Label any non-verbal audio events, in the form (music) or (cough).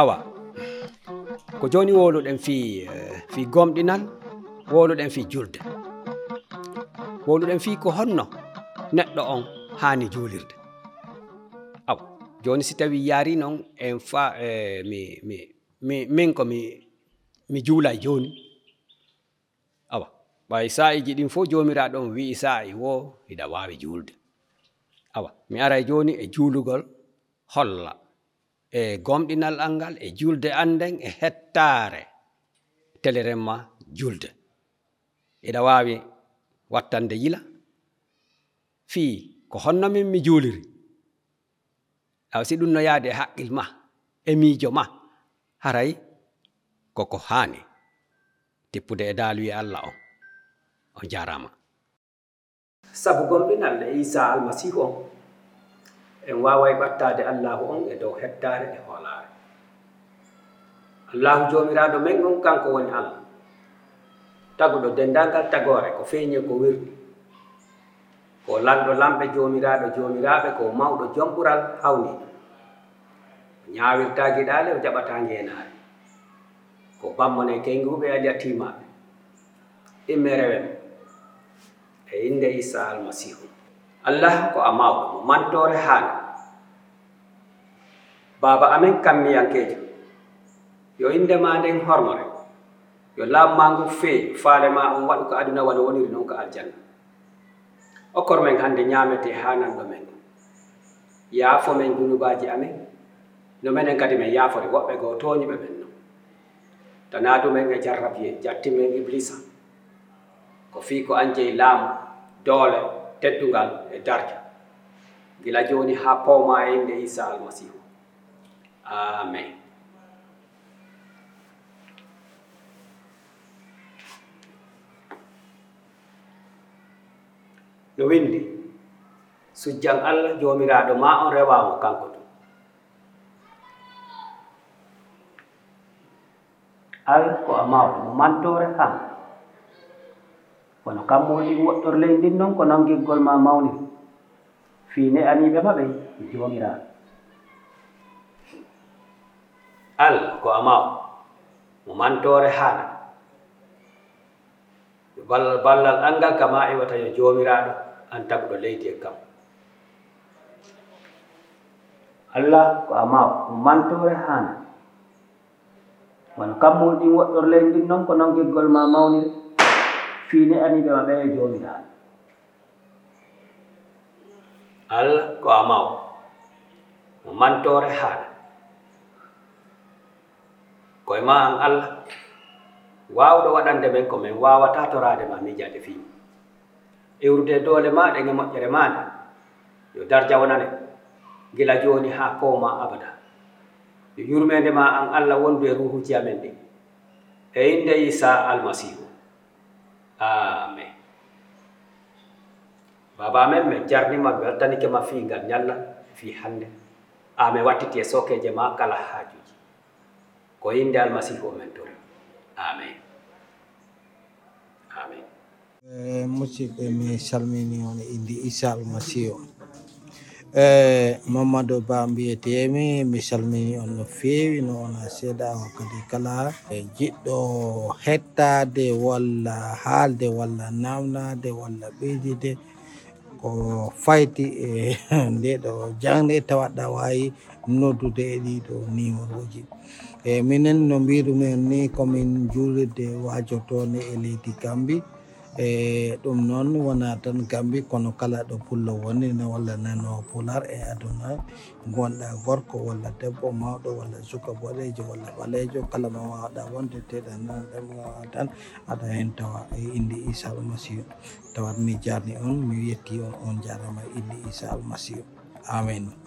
awa. Ko joni woluɗen fi eh, fi gomɗinal woluɗen fi julde. Woluɗen fi ko honno neɗɗo on hani julirde awa joni si tawi yaari noon en fa e, mi, mi, mi min ko mi mi juulay joni awa ɓay sa'iji ɗin fof jomiraɗo on wi'i sa'i wo hiɗa wawi julde awa mi ara joni e juulugol holla. e gomɗinal al ngal e julde an e hettaare teleren ma julde. Eɗa waawi wattande yila fii ko honno min mi juuliri. Aw si ɗum no yaade e haqqil ma e miijo ma haray koko haani tippude e daaluye allah on on jaarama sabu gomɗinal e isa almasihu on en waaway ɓattaade allahu on e dow hettaare e hoolaare. Allahu joomiraaɗo men on kanko woni allah. Taguɗo denndaangal tagoore ko feeñe ko wirɗi. Ko lanɗo lamɓe joomiraaɗo joomiraaɓe ko mawɗo jomɓural hawni. Ñaawirtaa giɗaale o jaɓataa ngeenaare. Ko bammone kenguuɓe alyatimaaɓe imme rewen e innde isa almasihu allah ko a mawɗo mo mantore haala baaba amen kammiyankeejo yo innde ma nden hormore. Yo laamu ma ngu feeƴi faale ma on waɗu ko aduna wano woniri noon ko aljanna. Okkor men hannde ñaamete haananɗo men. Yaafo men dunubaaji amen. No menen kadi men yaafore woɓɓe goo tooñuɓe men no tanaa men e jarrabiye jatti men iblisa. Ko fii ko anjeyi laamu doole teddungal e darja. Gila jooni haa pawma e inde isa almasihu amen. No windi sujjan allah jomiraɗo ma on rewamo kanko ɗum. Al ko a mawɗo mo mantore han kono kam moɗi woɗɗor ley ndin noon ko noon giggol ma mawniri fiine aniɓe maɓe jomiraɗo al ko a mawɗo mo mantore hana ballal ballal angal kama iwata yo jomiraɗo an taguɗo leydi kam allah ko a maw mo mantore hana wono kammuɗi ɗin woɗɗor ley ndin noon ko noon giggol ma mawnire fiine aniɓe maɓe e jomiraɗo allah ko a maw mo mantore hana koye ma an allah. Waawɗo waɗande men ko min wawata torade ma miijade fii iwrude doole maɗe e moƴƴere maɗe yo darja wonane. Gila joni ha powma abada. Yo yurmede ma an allah wondu e ruhuji amen ɗi e inde isa almasihu. Amen. Baba amen min jarnima mi weltanike ma fii ngal ñalla fii hannde amin wattiti e sokeje ma kala hajuji ወይ እንደ አልማሲሁ መንዶ አሜን mi salmini የሚሳልሚኒ ሆነ እንዲ ኢሳ አልማሲሁ mamadou ba mbiyetemi mi salmini on no feewi (laughs) no wona seeɗa wakkati kala jiɗɗo hettade walla haalde walla namnade walla ɓeydide ko fayti e nde ɗo jangde tawa aɗa wawi noddude e ɗiɗo numéroji e minen no mbirumen ni komin juulirde wajotone e leydi gambi. E ɗum noon wona tan gambi kono kala ɗo pullo woni ne walla nano pular e aduna. Gonɗa gorko walla debbo mawɗo walla suka boɗejo walla ɓalejo kala mo wawɗa wonde teɗa nanɗemoa tan aɗa hen tawa e inde isa almasihu tawat mi jarni on mi yetti on on jarama inde isa almasihu amin